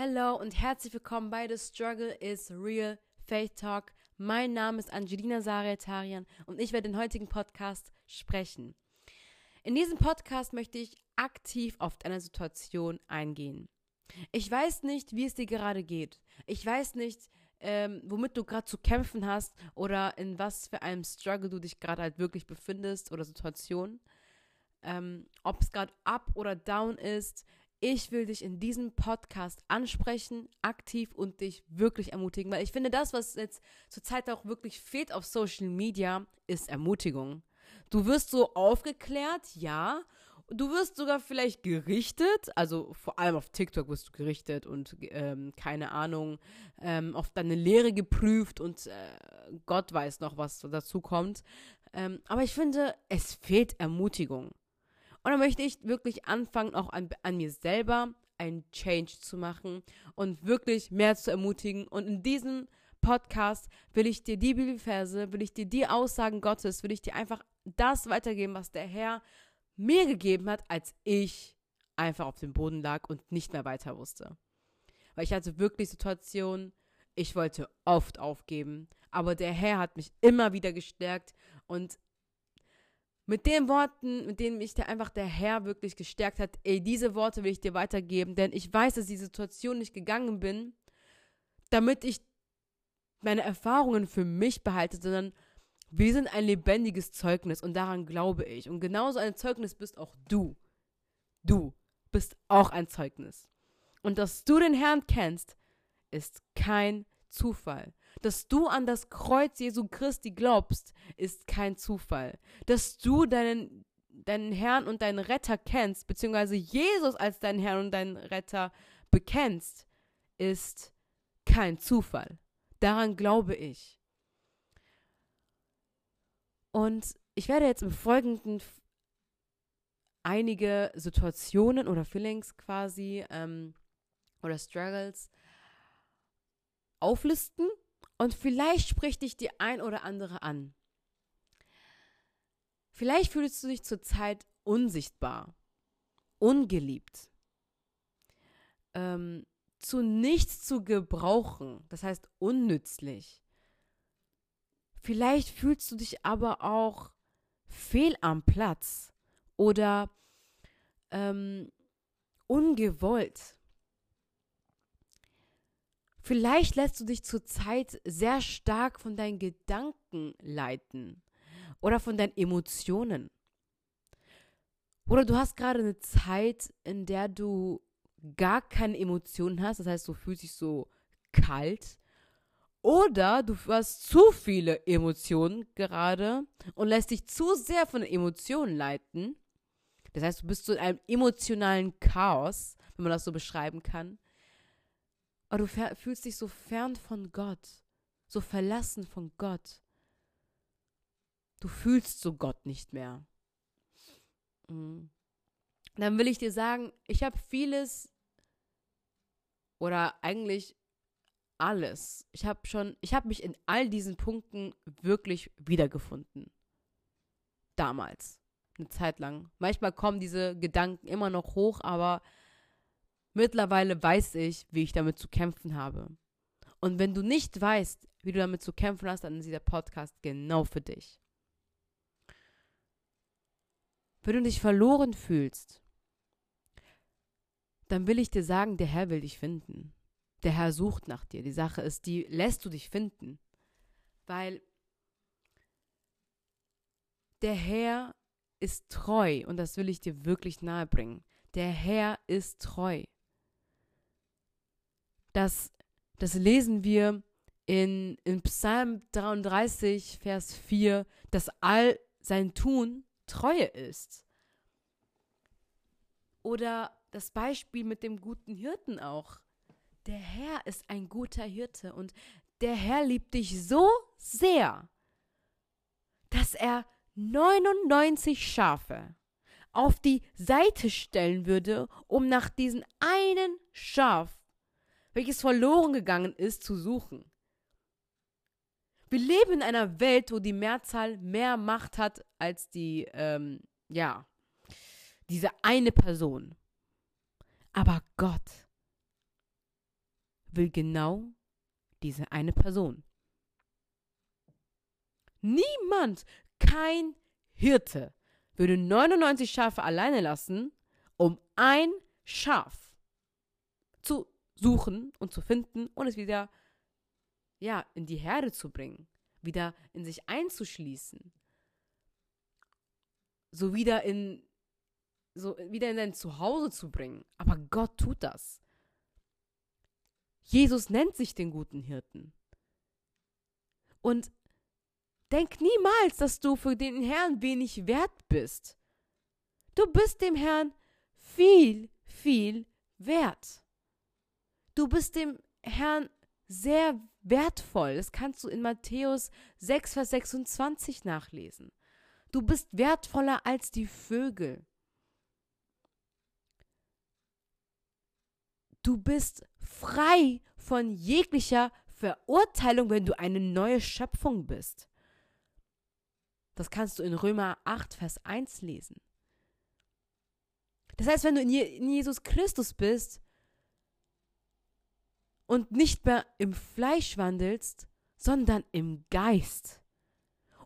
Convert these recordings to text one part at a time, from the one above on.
Hello und herzlich willkommen bei The Struggle is Real Faith Talk. Mein Name ist Angelina Sariatarian und ich werde den heutigen Podcast sprechen. In diesem Podcast möchte ich aktiv auf deine Situation eingehen. Ich weiß nicht, wie es dir gerade geht. Ich weiß nicht, ähm, womit du gerade zu kämpfen hast oder in was für einem Struggle du dich gerade halt wirklich befindest oder Situation. Ähm, Ob es gerade up oder down ist. Ich will dich in diesem Podcast ansprechen, aktiv und dich wirklich ermutigen, weil ich finde, das, was jetzt zurzeit auch wirklich fehlt auf Social Media, ist Ermutigung. Du wirst so aufgeklärt, ja. Du wirst sogar vielleicht gerichtet, also vor allem auf TikTok wirst du gerichtet und ähm, keine Ahnung, ähm, auf deine Lehre geprüft und äh, Gott weiß noch, was dazu kommt. Ähm, aber ich finde, es fehlt Ermutigung. Und dann möchte ich wirklich anfangen, auch an, an mir selber einen Change zu machen und wirklich mehr zu ermutigen. Und in diesem Podcast will ich dir die Bibelverse, will ich dir die Aussagen Gottes, will ich dir einfach das weitergeben, was der Herr mir gegeben hat, als ich einfach auf dem Boden lag und nicht mehr weiter wusste. Weil ich hatte wirklich Situationen, ich wollte oft aufgeben, aber der Herr hat mich immer wieder gestärkt und mit den Worten, mit denen mich der, einfach der Herr wirklich gestärkt hat, ey, diese Worte will ich dir weitergeben, denn ich weiß, dass die Situation nicht gegangen bin, damit ich meine Erfahrungen für mich behalte, sondern wir sind ein lebendiges Zeugnis und daran glaube ich. Und genauso ein Zeugnis bist auch du. Du bist auch ein Zeugnis. Und dass du den Herrn kennst, ist kein Zufall. Dass du an das Kreuz Jesu Christi glaubst, ist kein Zufall. Dass du deinen, deinen Herrn und deinen Retter kennst, beziehungsweise Jesus als deinen Herrn und deinen Retter bekennst, ist kein Zufall. Daran glaube ich. Und ich werde jetzt im Folgenden einige Situationen oder Feelings quasi ähm, oder Struggles auflisten und vielleicht spricht dich die ein oder andere an. Vielleicht fühlst du dich zurzeit unsichtbar, ungeliebt, ähm, zu nichts zu gebrauchen, das heißt unnützlich. Vielleicht fühlst du dich aber auch fehl am Platz oder ähm, ungewollt. Vielleicht lässt du dich zurzeit sehr stark von deinen Gedanken leiten oder von deinen Emotionen. Oder du hast gerade eine Zeit, in der du gar keine Emotionen hast, das heißt, du fühlst dich so kalt. Oder du hast zu viele Emotionen gerade und lässt dich zu sehr von Emotionen leiten. Das heißt, du bist so in einem emotionalen Chaos, wenn man das so beschreiben kann. Aber du fühlst dich so fern von Gott, so verlassen von Gott. Du fühlst so Gott nicht mehr. Mhm. Dann will ich dir sagen, ich habe vieles oder eigentlich alles. Ich habe schon, ich habe mich in all diesen Punkten wirklich wiedergefunden. Damals, eine Zeit lang. Manchmal kommen diese Gedanken immer noch hoch, aber Mittlerweile weiß ich, wie ich damit zu kämpfen habe. Und wenn du nicht weißt, wie du damit zu kämpfen hast, dann ist dieser Podcast genau für dich. Wenn du dich verloren fühlst, dann will ich dir sagen, der Herr will dich finden. Der Herr sucht nach dir. Die Sache ist, die lässt du dich finden. Weil der Herr ist treu und das will ich dir wirklich nahebringen. Der Herr ist treu. Das, das lesen wir in, in Psalm 33, Vers 4, dass all sein Tun Treue ist. Oder das Beispiel mit dem guten Hirten auch. Der Herr ist ein guter Hirte und der Herr liebt dich so sehr, dass er 99 Schafe auf die Seite stellen würde, um nach diesem einen Schaf welches verloren gegangen ist, zu suchen. Wir leben in einer Welt, wo die Mehrzahl mehr Macht hat als die, ähm, ja, diese eine Person. Aber Gott, will genau diese eine Person. Niemand, kein Hirte würde 99 Schafe alleine lassen, um ein Schaf zu suchen und zu finden und es wieder ja, in die Herde zu bringen, wieder in sich einzuschließen. So wieder in so wieder in dein Zuhause zu bringen. Aber Gott tut das. Jesus nennt sich den guten Hirten. Und denk niemals, dass du für den Herrn wenig wert bist. Du bist dem Herrn viel, viel wert. Du bist dem Herrn sehr wertvoll. Das kannst du in Matthäus 6, Vers 26 nachlesen. Du bist wertvoller als die Vögel. Du bist frei von jeglicher Verurteilung, wenn du eine neue Schöpfung bist. Das kannst du in Römer 8, Vers 1 lesen. Das heißt, wenn du in, Jesus Christus bist und nicht mehr im Fleisch wandelst, sondern im Geist.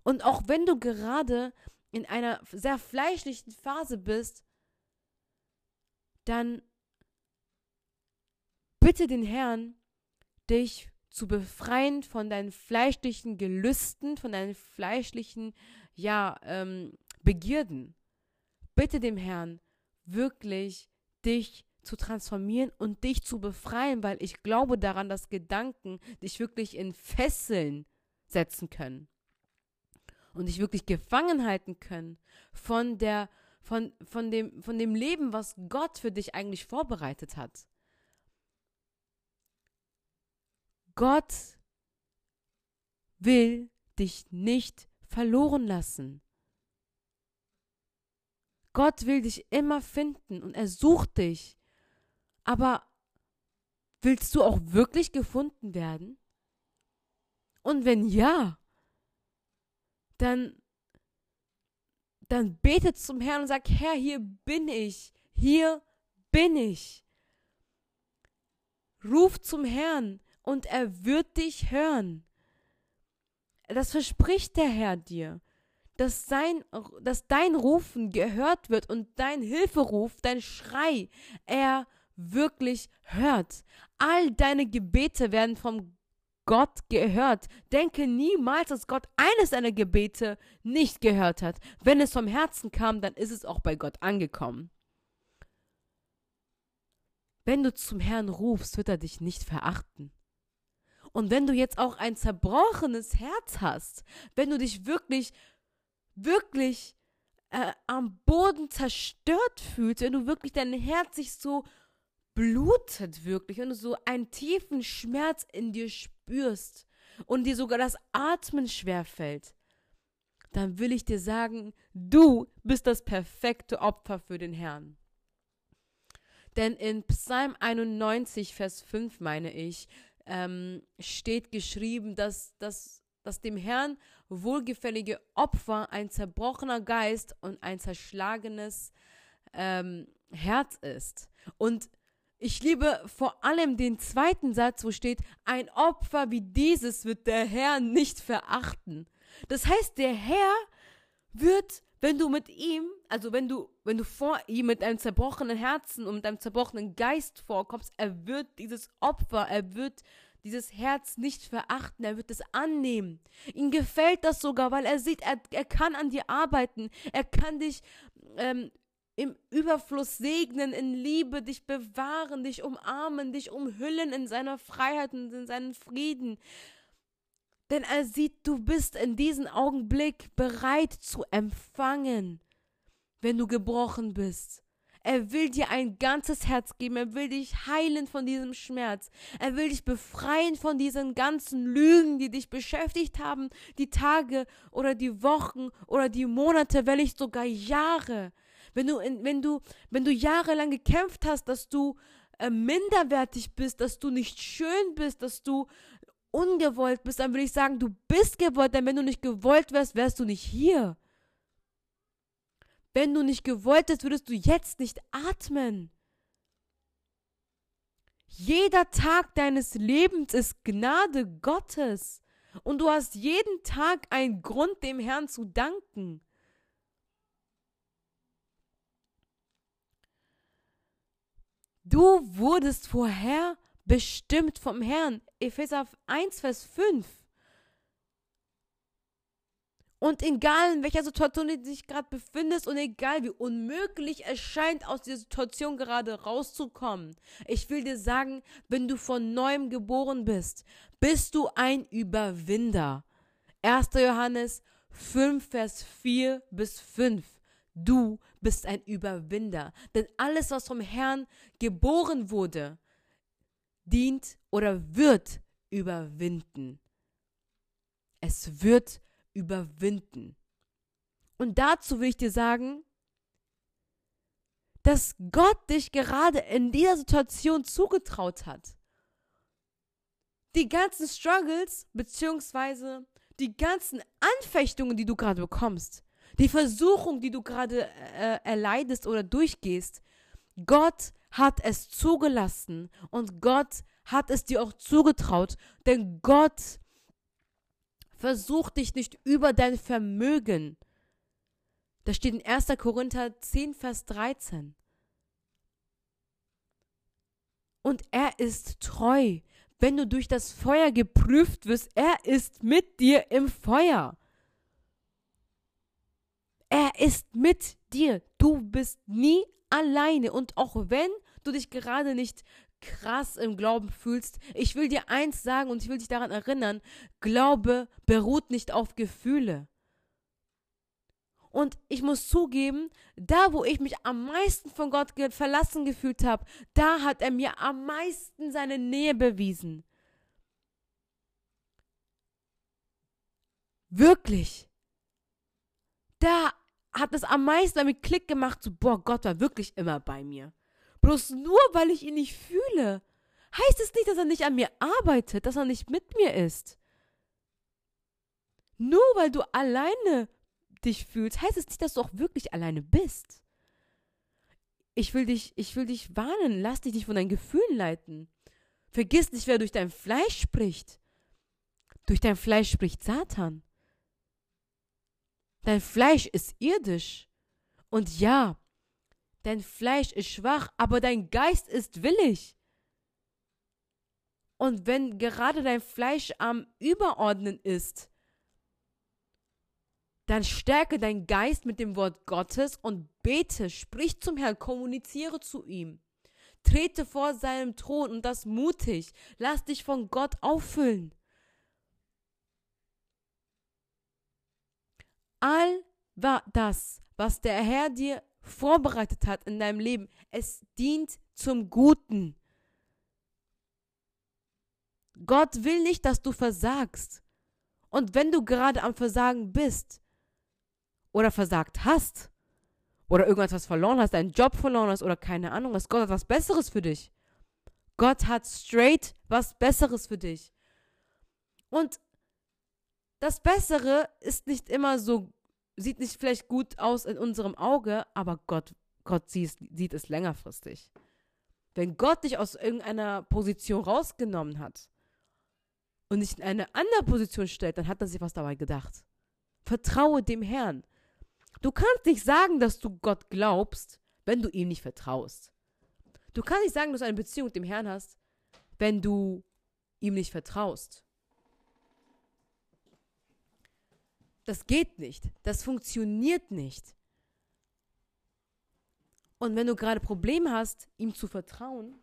Und auch wenn du gerade in einer sehr fleischlichen Phase bist, dann bitte den Herrn, dich zu befreien von deinen fleischlichen Gelüsten, von deinen fleischlichen, ja, ähm, Begierden. Bitte dem Herrn wirklich dich zu transformieren und dich zu befreien, weil ich glaube daran, dass Gedanken dich wirklich in Fesseln setzen können und dich wirklich gefangen halten können von der von, von, dem, von dem Leben, was Gott für dich eigentlich vorbereitet hat. Gott will dich nicht verloren lassen. Gott will dich immer finden und er sucht dich. Aber willst du auch wirklich gefunden werden? Und wenn ja, dann, dann betet zum Herrn und sagt, Herr, hier bin ich, hier bin ich. Ruf zum Herrn und er wird dich hören. Das verspricht der Herr dir, dass, sein, dass dein Rufen gehört wird und dein Hilferuf, dein Schrei, er wirklich hört. All deine Gebete werden vom Gott gehört. Denke niemals, dass Gott eines deiner Gebete nicht gehört hat. Wenn es vom Herzen kam, dann ist es auch bei Gott angekommen. Wenn du zum Herrn rufst, wird er dich nicht verachten. Und wenn du jetzt auch ein zerbrochenes Herz hast, wenn du dich wirklich, wirklich äh, am Boden zerstört fühlst, wenn du wirklich dein Herz sich so blutet wirklich und du so einen tiefen Schmerz in dir spürst und dir sogar das Atmen schwer fällt, dann will ich dir sagen, du bist das perfekte Opfer für den Herrn. Denn in Psalm 91, Vers 5 meine ich, ähm, steht geschrieben, dass, dass, dass dem Herrn wohlgefällige Opfer ein zerbrochener Geist und ein zerschlagenes ähm, Herz ist. Und ich liebe vor allem den zweiten Satz, wo steht, ein Opfer wie dieses wird der Herr nicht verachten. Das heißt, der Herr wird, wenn du mit ihm, also wenn du, wenn du vor ihm mit einem zerbrochenen Herzen und mit einem zerbrochenen Geist vorkommst, er wird dieses Opfer, er wird dieses Herz nicht verachten, er wird es annehmen. Ihm gefällt das sogar, weil er sieht, er, er kann an dir arbeiten, er kann dich ähm, im Überfluss segnen, in Liebe dich bewahren, dich umarmen, dich umhüllen in seiner Freiheit und in seinen Frieden. Denn er sieht, du bist in diesem Augenblick bereit zu empfangen, wenn du gebrochen bist. Er will dir ein ganzes Herz geben. Er will dich heilen von diesem Schmerz. Er will dich befreien von diesen ganzen Lügen, die dich beschäftigt haben, die Tage oder die Wochen oder die Monate, wenn nicht sogar Jahre. Wenn du, wenn du, wenn du jahrelang gekämpft hast, dass du äh, minderwertig bist, dass du nicht schön bist, dass du ungewollt bist, dann würde ich sagen, du bist gewollt, denn wenn du nicht gewollt wärst, wärst du nicht hier. Wenn du nicht gewollt hättest, würdest du jetzt nicht atmen. Jeder Tag deines Lebens ist Gnade Gottes. Und du hast jeden Tag einen Grund, dem Herrn zu danken. Du wurdest vorher bestimmt vom Herrn. Epheser 1, Vers 5. Und egal in welcher Situation du dich gerade befindest und egal wie unmöglich es scheint, aus dieser Situation gerade rauszukommen, ich will dir sagen, wenn du von neuem geboren bist, bist du ein Überwinder. 1. Johannes 5, Vers 4 bis 5. Du bist ein Überwinder. Denn alles, was vom Herrn geboren wurde, dient oder wird überwinden. Es wird überwinden. Und dazu will ich dir sagen, dass Gott dich gerade in dieser Situation zugetraut hat. Die ganzen Struggles, beziehungsweise die ganzen Anfechtungen, die du gerade bekommst, die Versuchung, die du gerade äh, erleidest oder durchgehst, Gott hat es zugelassen und Gott hat es dir auch zugetraut, denn Gott Versuch dich nicht über dein Vermögen. Das steht in 1. Korinther 10, Vers 13. Und er ist treu. Wenn du durch das Feuer geprüft wirst, er ist mit dir im Feuer. Er ist mit dir. Du bist nie alleine. Und auch wenn du dich gerade nicht krass im Glauben fühlst, ich will dir eins sagen und ich will dich daran erinnern, Glaube beruht nicht auf Gefühle. Und ich muss zugeben, da wo ich mich am meisten von Gott verlassen gefühlt habe, da hat er mir am meisten seine Nähe bewiesen. Wirklich. Da hat es am meisten damit Klick gemacht, so, boah, Gott war wirklich immer bei mir. Bloß nur, weil ich ihn nicht fühle, heißt es nicht, dass er nicht an mir arbeitet, dass er nicht mit mir ist. Nur weil du alleine dich fühlst, heißt es nicht, dass du auch wirklich alleine bist. Ich will dich, ich will dich warnen, lass dich nicht von deinen Gefühlen leiten. Vergiss nicht, wer durch dein Fleisch spricht. Durch dein Fleisch spricht Satan. Dein Fleisch ist irdisch. Und ja, Dein Fleisch ist schwach, aber dein Geist ist willig. Und wenn gerade dein Fleisch am Überordnen ist, dann stärke dein Geist mit dem Wort Gottes und bete, sprich zum Herrn, kommuniziere zu ihm. Trete vor seinem Thron und das mutig. Lass dich von Gott auffüllen. All das, was der Herr dir vorbereitet hat in deinem Leben. Es dient zum Guten. Gott will nicht, dass du versagst. Und wenn du gerade am Versagen bist oder versagt hast oder irgendwas verloren hast, deinen Job verloren hast oder keine Ahnung was, Gott hat was Besseres für dich. Gott hat straight was Besseres für dich. Und das Bessere ist nicht immer so sieht nicht vielleicht gut aus in unserem Auge, aber Gott, Gott sieht, sieht es längerfristig. Wenn Gott dich aus irgendeiner Position rausgenommen hat und dich in eine andere Position stellt, dann hat er sich was dabei gedacht. Vertraue dem Herrn. Du kannst nicht sagen, dass du Gott glaubst, wenn du ihm nicht vertraust. Du kannst nicht sagen, dass du eine Beziehung mit dem Herrn hast, wenn du ihm nicht vertraust. Das geht nicht. Das funktioniert nicht. Und wenn du gerade Probleme hast, ihm zu vertrauen,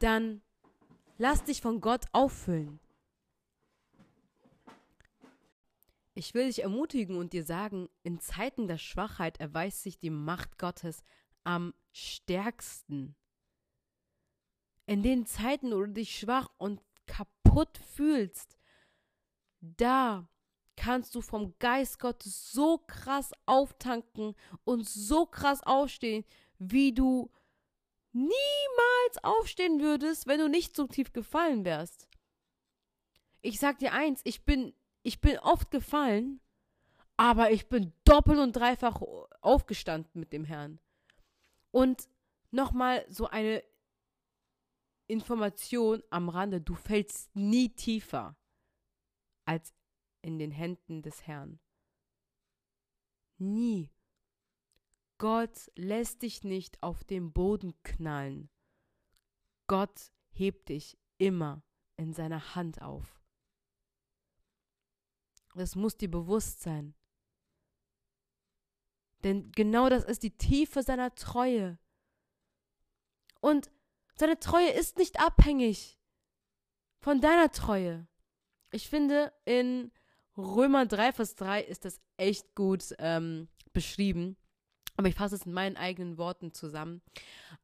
dann lass dich von Gott auffüllen. Ich will dich ermutigen und dir sagen, in Zeiten der Schwachheit erweist sich die Macht Gottes am stärksten. In den Zeiten, wo du dich schwach und kaputt fühlst, da kannst du vom Geist Gottes so krass auftanken und so krass aufstehen, wie du niemals aufstehen würdest, wenn du nicht so tief gefallen wärst. Ich sag dir eins, ich bin, ich bin oft gefallen, aber ich bin doppelt und dreifach aufgestanden mit dem Herrn. Und nochmal so eine Information am Rande, du fällst nie tiefer als in den Händen des Herrn. Nie. Gott lässt dich nicht auf den Boden knallen. Gott hebt dich immer in seiner Hand auf. Das muss dir bewusst sein. Denn genau das ist die Tiefe seiner Treue. Und seine Treue ist nicht abhängig von deiner Treue. Ich finde, in Römer 3, Vers 3 ist das echt gut ähm, beschrieben. Aber ich fasse es in meinen eigenen Worten zusammen.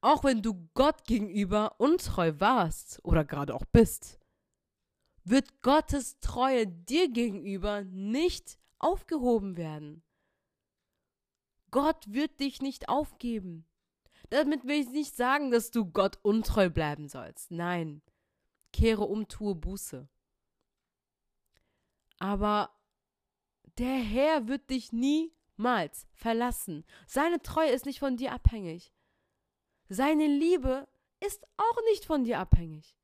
Auch wenn du Gott gegenüber untreu warst oder gerade auch bist, wird Gottes Treue dir gegenüber nicht aufgehoben werden. Gott wird dich nicht aufgeben. Damit will ich nicht sagen, dass du Gott untreu bleiben sollst. Nein. Kehre um, tue Buße. Aber der Herr wird dich niemals verlassen. Seine Treue ist nicht von dir abhängig. Seine Liebe ist auch nicht von dir abhängig.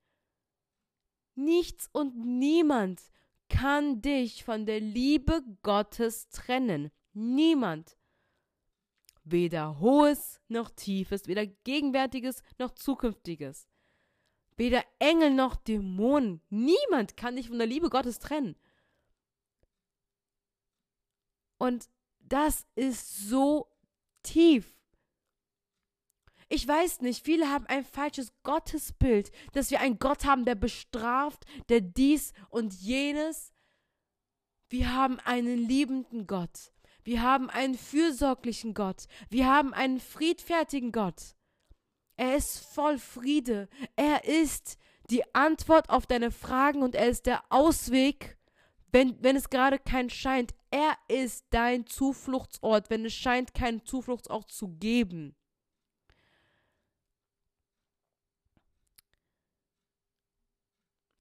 Nichts und niemand kann dich von der Liebe Gottes trennen. Niemand. Weder hohes noch tiefes, weder gegenwärtiges noch zukünftiges. Weder Engel noch Dämonen. Niemand kann dich von der Liebe Gottes trennen. Und das ist so tief. Ich weiß nicht, viele haben ein falsches Gottesbild, dass wir einen Gott haben, der bestraft, der dies und jenes. Wir haben einen liebenden Gott. Wir haben einen fürsorglichen Gott. Wir haben einen friedfertigen Gott. Er ist voll Friede. Er ist die Antwort auf deine Fragen und er ist der Ausweg, wenn, wenn es gerade kein scheint. Er ist dein Zufluchtsort, wenn es scheint, keinen Zufluchtsort zu geben.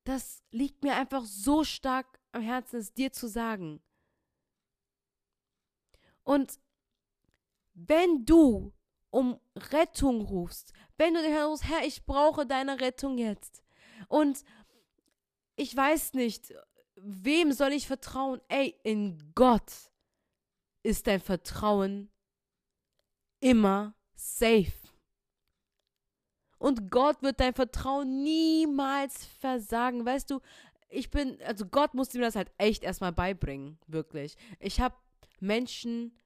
Das liegt mir einfach so stark am Herzen, es dir zu sagen. Und wenn du um Rettung rufst, wenn du dir rufst, Herr, ich brauche deine Rettung jetzt. Und ich weiß nicht, wem soll ich vertrauen? Ey, in Gott ist dein Vertrauen immer safe. Und Gott wird dein Vertrauen niemals versagen. Weißt du, ich bin, also Gott musste mir das halt echt erstmal beibringen, wirklich. Ich habe Menschen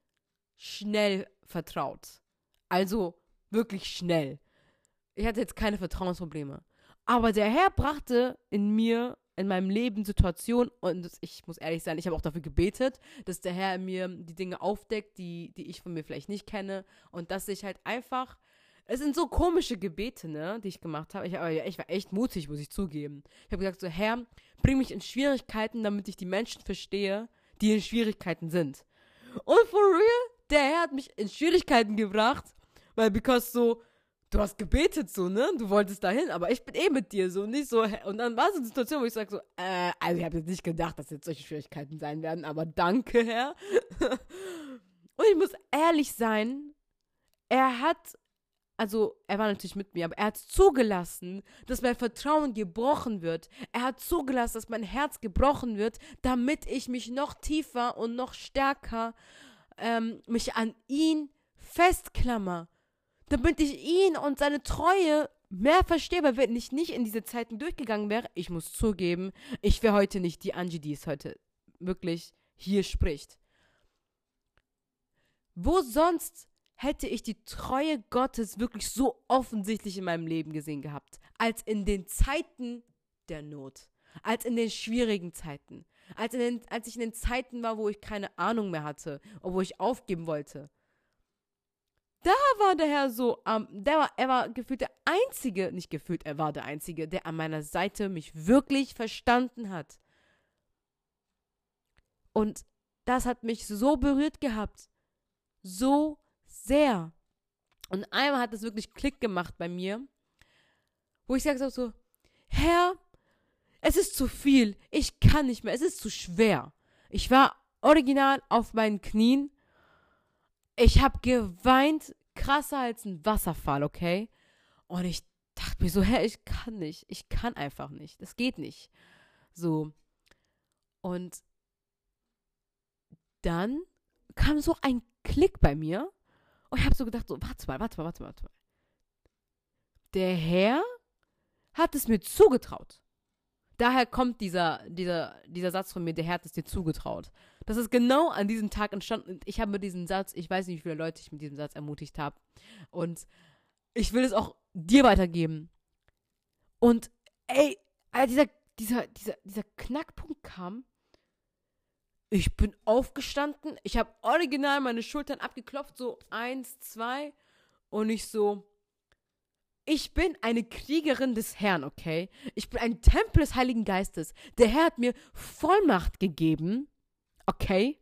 schnell vertraut. Also wirklich schnell. Ich hatte jetzt keine Vertrauensprobleme. Aber der Herr brachte in mir, in meinem Leben Situationen, und ich muss ehrlich sein, ich habe auch dafür gebetet, dass der Herr mir die Dinge aufdeckt, die, die ich von mir vielleicht nicht kenne. Und dass ich halt einfach. Es sind so komische Gebete, ne, die ich gemacht habe. Ich, ich war echt mutig, muss ich zugeben. Ich habe gesagt, so, Herr, bring mich in Schwierigkeiten, damit ich die Menschen verstehe, die in Schwierigkeiten sind. Und for real, der Herr hat mich in Schwierigkeiten gebracht, weil, because so, du hast gebetet so, ne? Du wolltest dahin, aber ich bin eh mit dir so, nicht so. Und dann war es eine Situation, wo ich sage so, äh, also ich habe jetzt nicht gedacht, dass jetzt solche Schwierigkeiten sein werden, aber danke, Herr. Und ich muss ehrlich sein, er hat, also er war natürlich mit mir, aber er hat zugelassen, dass mein Vertrauen gebrochen wird. Er hat zugelassen, dass mein Herz gebrochen wird, damit ich mich noch tiefer und noch stärker ähm, mich an ihn festklammer, damit ich ihn und seine Treue mehr verstehe, weil wenn ich nicht in diese Zeiten durchgegangen wäre, ich muss zugeben, ich wäre heute nicht die Angie, die es heute wirklich hier spricht. Wo sonst hätte ich die Treue Gottes wirklich so offensichtlich in meinem Leben gesehen gehabt, als in den Zeiten der Not, als in den schwierigen Zeiten, als, den, als ich in den Zeiten war, wo ich keine Ahnung mehr hatte und wo ich aufgeben wollte. Da war der Herr so, ähm, der war, er war gefühlt der Einzige, nicht gefühlt, er war der Einzige, der an meiner Seite mich wirklich verstanden hat. Und das hat mich so berührt gehabt. So sehr. Und einmal hat es wirklich Klick gemacht bei mir, wo ich gesagt habe so, Herr, es ist zu viel. Ich kann nicht mehr. Es ist zu schwer. Ich war original auf meinen Knien. Ich habe geweint, krasser als ein Wasserfall, okay? Und ich dachte mir so, hä, ich kann nicht. Ich kann einfach nicht. Das geht nicht. So. Und dann kam so ein Klick bei mir. Und ich habe so gedacht, so, warte mal, warte mal, warte mal, warte mal. Der Herr hat es mir zugetraut. Daher kommt dieser, dieser, dieser Satz von mir, der Herr hat es dir zugetraut. Das ist genau an diesem Tag entstanden. Ich habe mit diesem Satz, ich weiß nicht, wie viele Leute ich mit diesem Satz ermutigt habe. Und ich will es auch dir weitergeben. Und ey, dieser, dieser, dieser, dieser Knackpunkt kam, ich bin aufgestanden, ich habe original meine Schultern abgeklopft, so eins, zwei, und ich so, ich bin eine Kriegerin des Herrn, okay? Ich bin ein Tempel des Heiligen Geistes. Der Herr hat mir Vollmacht gegeben, okay?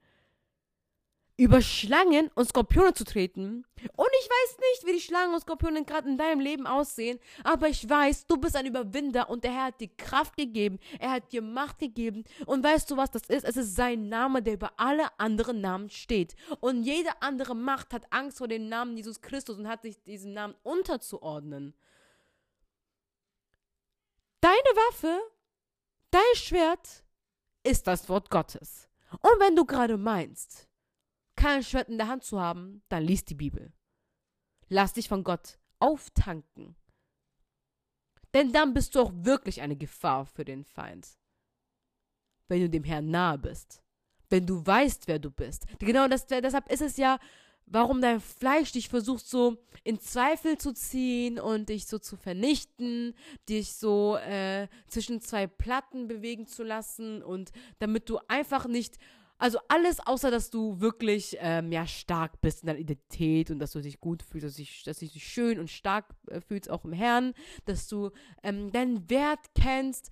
Über Schlangen und Skorpione zu treten. Und ich weiß nicht, wie die Schlangen und Skorpione gerade in deinem Leben aussehen, aber ich weiß, du bist ein Überwinder und der Herr hat dir Kraft gegeben, er hat dir Macht gegeben. Und weißt du, was das ist? Es ist sein Name, der über alle anderen Namen steht. Und jede andere Macht hat Angst vor dem Namen Jesus Christus und hat sich diesem Namen unterzuordnen. Deine Waffe, dein Schwert ist das Wort Gottes. Und wenn du gerade meinst, kein Schwert in der Hand zu haben, dann lies die Bibel. Lass dich von Gott auftanken. Denn dann bist du auch wirklich eine Gefahr für den Feind. Wenn du dem Herrn nahe bist. Wenn du weißt, wer du bist. Genau das, deshalb ist es ja, warum dein Fleisch dich versucht so in Zweifel zu ziehen und dich so zu vernichten, dich so äh, zwischen zwei Platten bewegen zu lassen und damit du einfach nicht also alles, außer dass du wirklich ähm, ja, stark bist in deiner Identität und dass du dich gut fühlst, dass, ich, dass du dich schön und stark äh, fühlst, auch im Herrn, dass du ähm, deinen Wert kennst.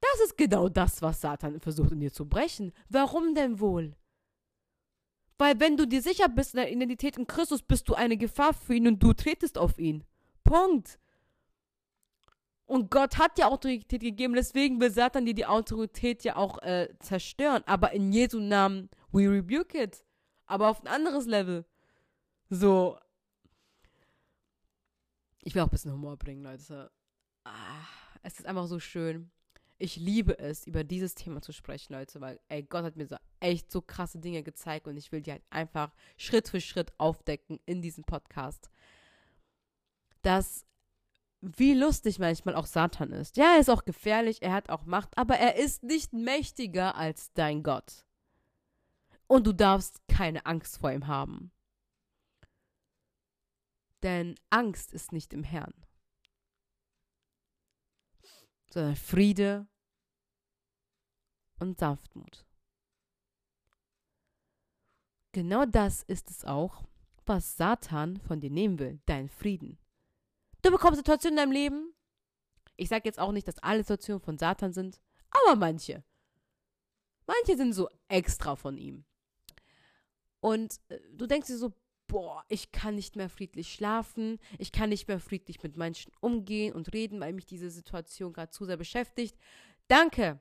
Das ist genau das, was Satan versucht in dir zu brechen. Warum denn wohl? Weil wenn du dir sicher bist in der Identität in Christus, bist du eine Gefahr für ihn und du tretest auf ihn. Punkt. Und Gott hat ja Autorität gegeben, deswegen will Satan dir die Autorität ja auch äh, zerstören. Aber in Jesu Namen, we rebuke it. Aber auf ein anderes Level. So. Ich will auch ein bisschen Humor bringen, Leute. Ah, es ist einfach so schön. Ich liebe es, über dieses Thema zu sprechen, Leute, weil, ey, Gott hat mir so echt so krasse Dinge gezeigt und ich will die halt einfach Schritt für Schritt aufdecken in diesem Podcast. Dass wie lustig manchmal auch Satan ist. Ja, er ist auch gefährlich, er hat auch Macht, aber er ist nicht mächtiger als dein Gott. Und du darfst keine Angst vor ihm haben. Denn Angst ist nicht im Herrn, sondern Friede und Sanftmut. Genau das ist es auch, was Satan von dir nehmen will, dein Frieden. Du bekommst Situationen in deinem Leben. Ich sage jetzt auch nicht, dass alle Situationen von Satan sind, aber manche. Manche sind so extra von ihm. Und äh, du denkst dir so, boah, ich kann nicht mehr friedlich schlafen, ich kann nicht mehr friedlich mit Menschen umgehen und reden, weil mich diese Situation gerade zu sehr beschäftigt. Danke.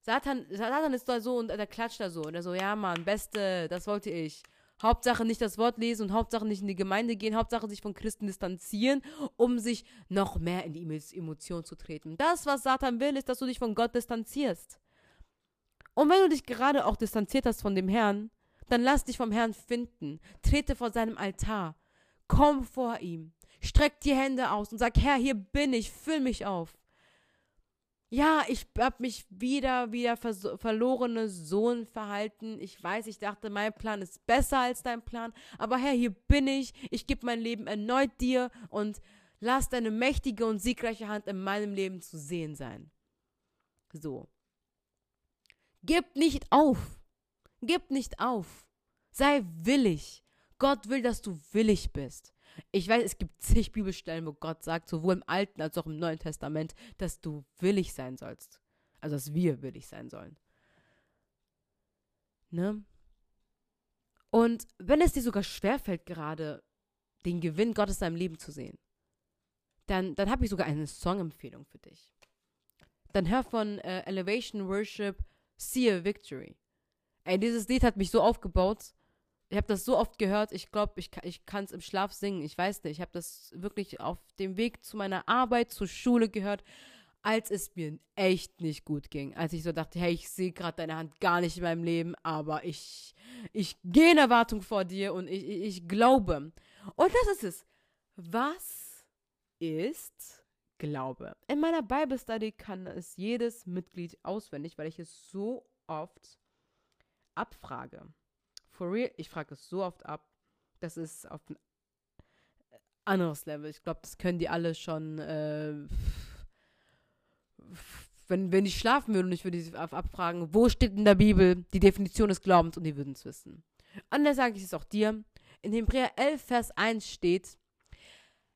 Satan, Satan ist da so und der klatscht da so und er so, ja Mann, Beste, das wollte ich. Hauptsache nicht das Wort lesen und Hauptsache nicht in die Gemeinde gehen, Hauptsache sich von Christen distanzieren, um sich noch mehr in die Emotion zu treten. Das, was Satan will, ist, dass du dich von Gott distanzierst. Und wenn du dich gerade auch distanziert hast von dem Herrn, dann lass dich vom Herrn finden. Trete vor seinem Altar. Komm vor ihm. Streck die Hände aus und sag, Herr, hier bin ich, füll mich auf. Ja, ich habe mich wieder, wieder verlorene Sohn verhalten. Ich weiß, ich dachte, mein Plan ist besser als dein Plan. Aber Herr, hier bin ich. Ich gebe mein Leben erneut dir und lass deine mächtige und siegreiche Hand in meinem Leben zu sehen sein. So. Gib nicht auf. Gib nicht auf. Sei willig. Gott will, dass du willig bist. Ich weiß, es gibt zig Bibelstellen, wo Gott sagt, sowohl im Alten als auch im Neuen Testament, dass du willig sein sollst. Also, dass wir willig sein sollen. Ne? Und wenn es dir sogar schwerfällt, gerade den Gewinn Gottes in deinem Leben zu sehen, dann, dann habe ich sogar eine Songempfehlung für dich. Dann hör von äh, Elevation Worship See a Victory. Ey, dieses Lied hat mich so aufgebaut. Ich habe das so oft gehört, ich glaube, ich, ich kann es im Schlaf singen. Ich weiß nicht. Ich habe das wirklich auf dem Weg zu meiner Arbeit, zur Schule gehört, als es mir echt nicht gut ging. Als ich so dachte, hey, ich sehe gerade deine Hand gar nicht in meinem Leben, aber ich, ich gehe in Erwartung vor dir und ich, ich, ich glaube. Und das ist es. Was ist Glaube? In meiner Bible Study kann es jedes Mitglied auswendig, weil ich es so oft abfrage. For real, ich frage es so oft ab. Das ist auf ein anderes Level. Ich glaube, das können die alle schon. Äh, wenn, wenn ich schlafen würde und ich würde sie abfragen, wo steht in der Bibel die Definition des Glaubens und die würden es wissen. Dann sage ich es auch dir. In Hebräer 11, Vers 1 steht,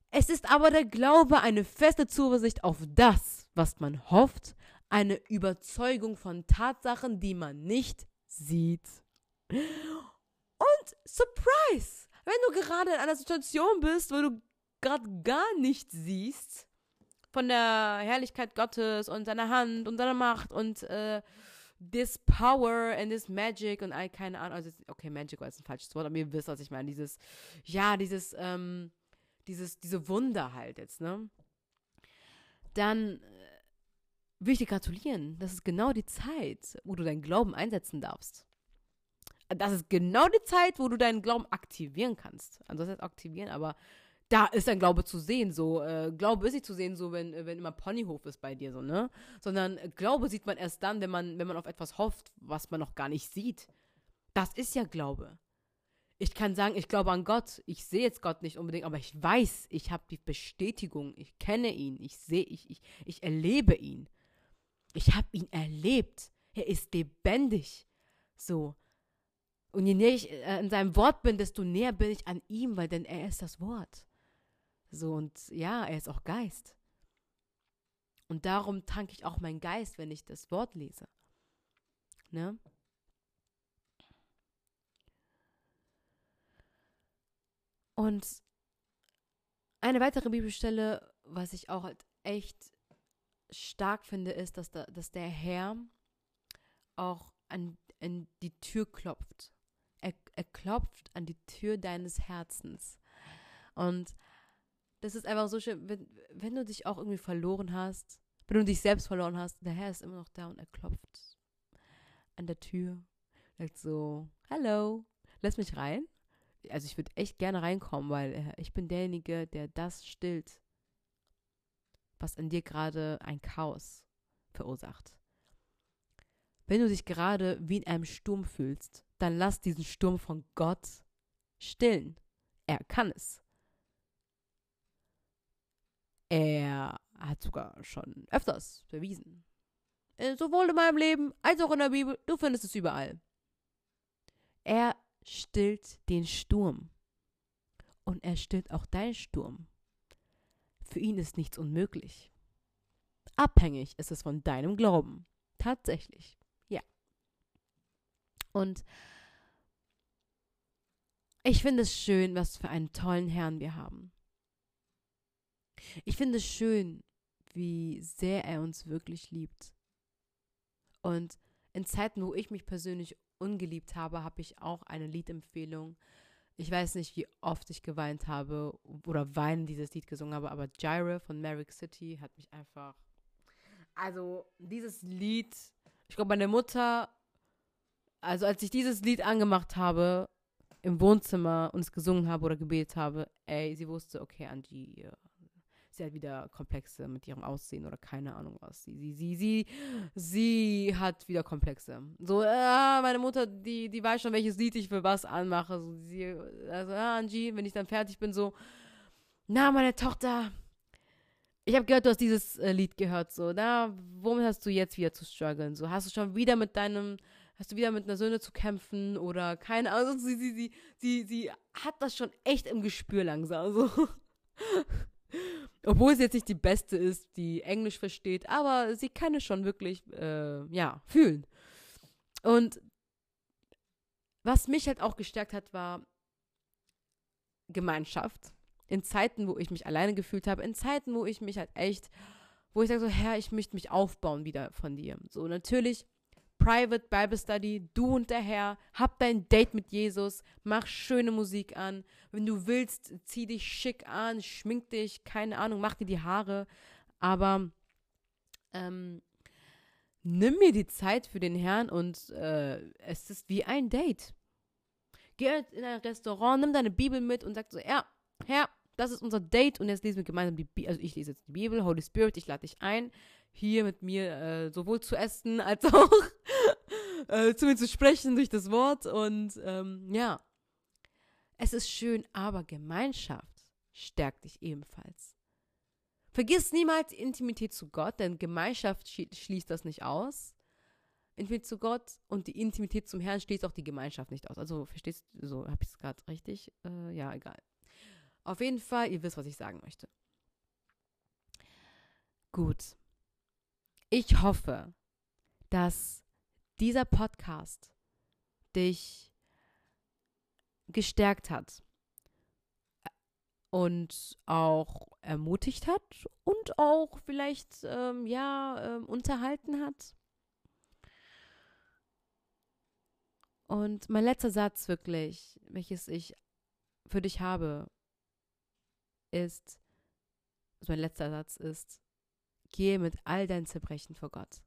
es ist aber der Glaube eine feste Zuversicht auf das, was man hofft, eine Überzeugung von Tatsachen, die man nicht sieht. Und Surprise! Wenn du gerade in einer Situation bist, wo du gerade gar nichts siehst von der Herrlichkeit Gottes und seiner Hand und seiner Macht und äh, this power and this magic und all keine Ahnung, also okay, Magic war jetzt ein falsches Wort, aber ihr wisst, was ich meine, dieses, ja, dieses, ähm, dieses, diese Wunder halt jetzt, ne? Dann äh, will ich dir gratulieren. Das ist genau die Zeit, wo du deinen Glauben einsetzen darfst das ist genau die Zeit, wo du deinen Glauben aktivieren kannst. Heißt aktivieren, aber da ist dein Glaube zu sehen. So, äh, Glaube ist nicht zu sehen, so wenn, wenn immer Ponyhof ist bei dir, so, ne? Sondern Glaube sieht man erst dann, wenn man, wenn man auf etwas hofft, was man noch gar nicht sieht. Das ist ja Glaube. Ich kann sagen, ich glaube an Gott. Ich sehe jetzt Gott nicht unbedingt, aber ich weiß, ich habe die Bestätigung. Ich kenne ihn. Ich sehe, ich, ich, ich erlebe ihn. Ich habe ihn erlebt. Er ist lebendig. So. Und je näher ich äh, in seinem Wort bin, desto näher bin ich an ihm, weil denn er ist das Wort. So und ja, er ist auch Geist. Und darum tanke ich auch meinen Geist, wenn ich das Wort lese. Ne? Und eine weitere Bibelstelle, was ich auch halt echt stark finde, ist, dass, da, dass der Herr auch an, an die Tür klopft er, klopft an die Tür deines Herzens. Und das ist einfach so schön, wenn, wenn du dich auch irgendwie verloren hast, wenn du dich selbst verloren hast, der Herr ist immer noch da und er klopft an der Tür. Sagt so, hallo, lass mich rein. Also ich würde echt gerne reinkommen, weil ich bin derjenige, der das stillt, was in dir gerade ein Chaos verursacht. Wenn du dich gerade wie in einem Sturm fühlst, dann lass diesen Sturm von Gott stillen. Er kann es. Er hat sogar schon öfters bewiesen. Äh, sowohl in meinem Leben als auch in der Bibel. Du findest es überall. Er stillt den Sturm. Und er stillt auch deinen Sturm. Für ihn ist nichts unmöglich. Abhängig ist es von deinem Glauben. Tatsächlich. Und ich finde es schön, was für einen tollen Herrn wir haben. Ich finde es schön, wie sehr er uns wirklich liebt. Und in Zeiten, wo ich mich persönlich ungeliebt habe, habe ich auch eine Liedempfehlung. Ich weiß nicht, wie oft ich geweint habe oder weinen dieses Lied gesungen habe, aber Gyra von Merrick City hat mich einfach. Also, dieses Lied, ich glaube, meine Mutter, also als ich dieses Lied angemacht habe, im Wohnzimmer und es gesungen habe oder gebetet habe, ey, sie wusste, okay, Angie, ja, sie hat wieder Komplexe mit ihrem Aussehen oder keine Ahnung was. Sie, sie, sie, sie, sie hat wieder Komplexe. So, äh, meine Mutter, die, die weiß schon, welches Lied ich für was anmache. So, sie, also, ja, Angie, wenn ich dann fertig bin, so, na, meine Tochter, ich habe gehört, du hast dieses äh, Lied gehört, so, na, womit hast du jetzt wieder zu strugglen? So, hast du schon wieder mit deinem hast du wieder mit einer Söhne zu kämpfen oder keine Ahnung. Sie, sie, sie, sie, sie hat das schon echt im Gespür langsam. So. Obwohl sie jetzt nicht die Beste ist, die Englisch versteht, aber sie kann es schon wirklich, äh, ja, fühlen. Und was mich halt auch gestärkt hat, war Gemeinschaft. In Zeiten, wo ich mich alleine gefühlt habe, in Zeiten, wo ich mich halt echt, wo ich sage so, Herr, ich möchte mich aufbauen wieder von dir. So, natürlich Private Bible Study, du und der Herr, hab dein Date mit Jesus, mach schöne Musik an. Wenn du willst, zieh dich schick an, schmink dich, keine Ahnung, mach dir die Haare. Aber ähm, nimm mir die Zeit für den Herrn und äh, es ist wie ein Date. Geh in ein Restaurant, nimm deine Bibel mit und sag so, ja, Herr, das ist unser Date und jetzt lesen wir gemeinsam die Bibel, also ich lese jetzt die Bibel, Holy Spirit, ich lade dich ein, hier mit mir äh, sowohl zu essen als auch äh, zu mir zu sprechen durch das Wort und ähm, ja, es ist schön, aber Gemeinschaft stärkt dich ebenfalls. Vergiss niemals Intimität zu Gott, denn Gemeinschaft schließt das nicht aus. Intimität zu Gott und die Intimität zum Herrn schließt auch die Gemeinschaft nicht aus. Also verstehst du, so habe ich es gerade richtig? Äh, ja, egal. Auf jeden Fall, ihr wisst, was ich sagen möchte. Gut. Ich hoffe, dass dieser Podcast dich gestärkt hat und auch ermutigt hat und auch vielleicht ähm, ja ähm, unterhalten hat. Und mein letzter Satz wirklich, welches ich für dich habe, ist, also mein letzter Satz ist, gehe mit all deinen Zerbrechen vor Gott.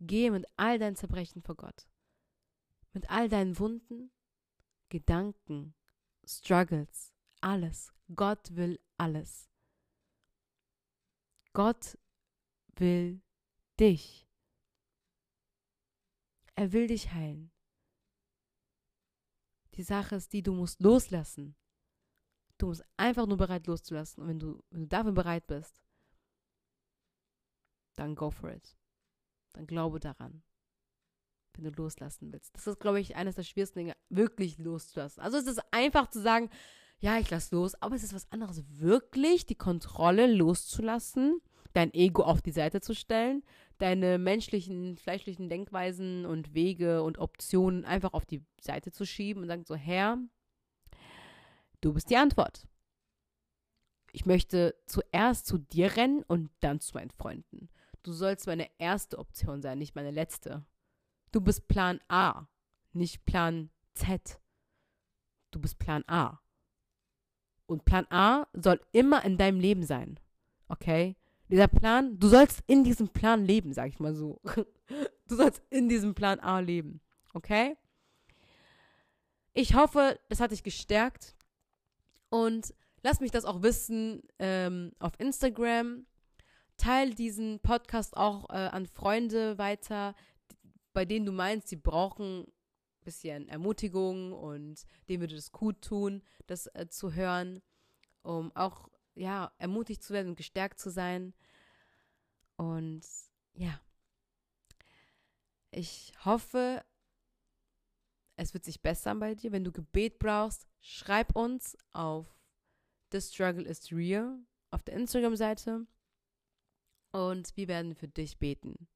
Gehe mit all deinen Zerbrechen vor Gott. Mit all deinen Wunden, Gedanken, Struggles, alles. Gott will alles. Gott will dich. Er will dich heilen. Die Sache ist die, du musst loslassen. Du musst einfach nur bereit loszulassen. Und wenn du, wenn du dafür bereit bist, dann go for it. Dann glaube daran. Wenn du loslassen willst. Das ist, glaube ich, eines der schwierigsten Dinge, wirklich loszulassen. Also es ist einfach zu sagen, ja, ich lasse los, aber es ist was anderes, wirklich die Kontrolle loszulassen, dein Ego auf die Seite zu stellen, deine menschlichen, fleischlichen Denkweisen und Wege und Optionen einfach auf die Seite zu schieben und sagen so, Herr, Du bist die Antwort. Ich möchte zuerst zu dir rennen und dann zu meinen Freunden. Du sollst meine erste Option sein, nicht meine letzte. Du bist Plan A, nicht Plan Z. Du bist Plan A. Und Plan A soll immer in deinem Leben sein. Okay? Dieser Plan, du sollst in diesem Plan leben, sag ich mal so. Du sollst in diesem Plan A leben. Okay? Ich hoffe, das hat dich gestärkt. Und lass mich das auch wissen ähm, auf Instagram. Teil diesen Podcast auch äh, an Freunde weiter, bei denen du meinst, sie brauchen ein bisschen Ermutigung und denen würde es gut tun, das äh, zu hören, um auch ja ermutigt zu werden und gestärkt zu sein. Und ja, ich hoffe, es wird sich bessern bei dir. Wenn du Gebet brauchst, schreib uns auf The Struggle is Real auf der Instagram-Seite und wir werden für dich beten.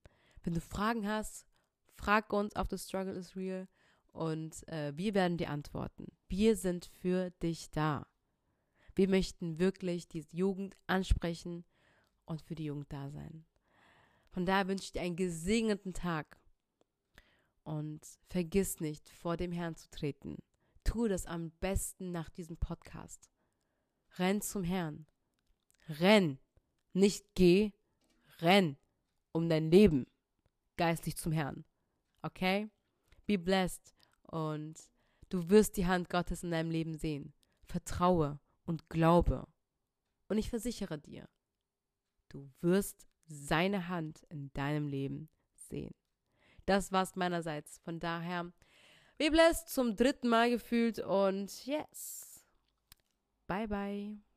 Wenn du Fragen hast, frag uns auf The Struggle is Real und äh, wir werden dir antworten. Wir sind für dich da. Wir möchten wirklich die Jugend ansprechen und für die Jugend da sein. Von daher wünsche ich dir einen gesegneten Tag. Und vergiss nicht, vor dem Herrn zu treten. Tu das am besten nach diesem Podcast. Renn zum Herrn. Renn. Nicht geh, renn um dein Leben geistlich zum Herrn. Okay? Be blessed und du wirst die Hand Gottes in deinem Leben sehen. Vertraue und glaube. Und ich versichere dir, du wirst seine Hand in deinem Leben sehen. Das war's meinerseits. Von daher, wie blessed zum dritten Mal gefühlt und yes. Bye bye.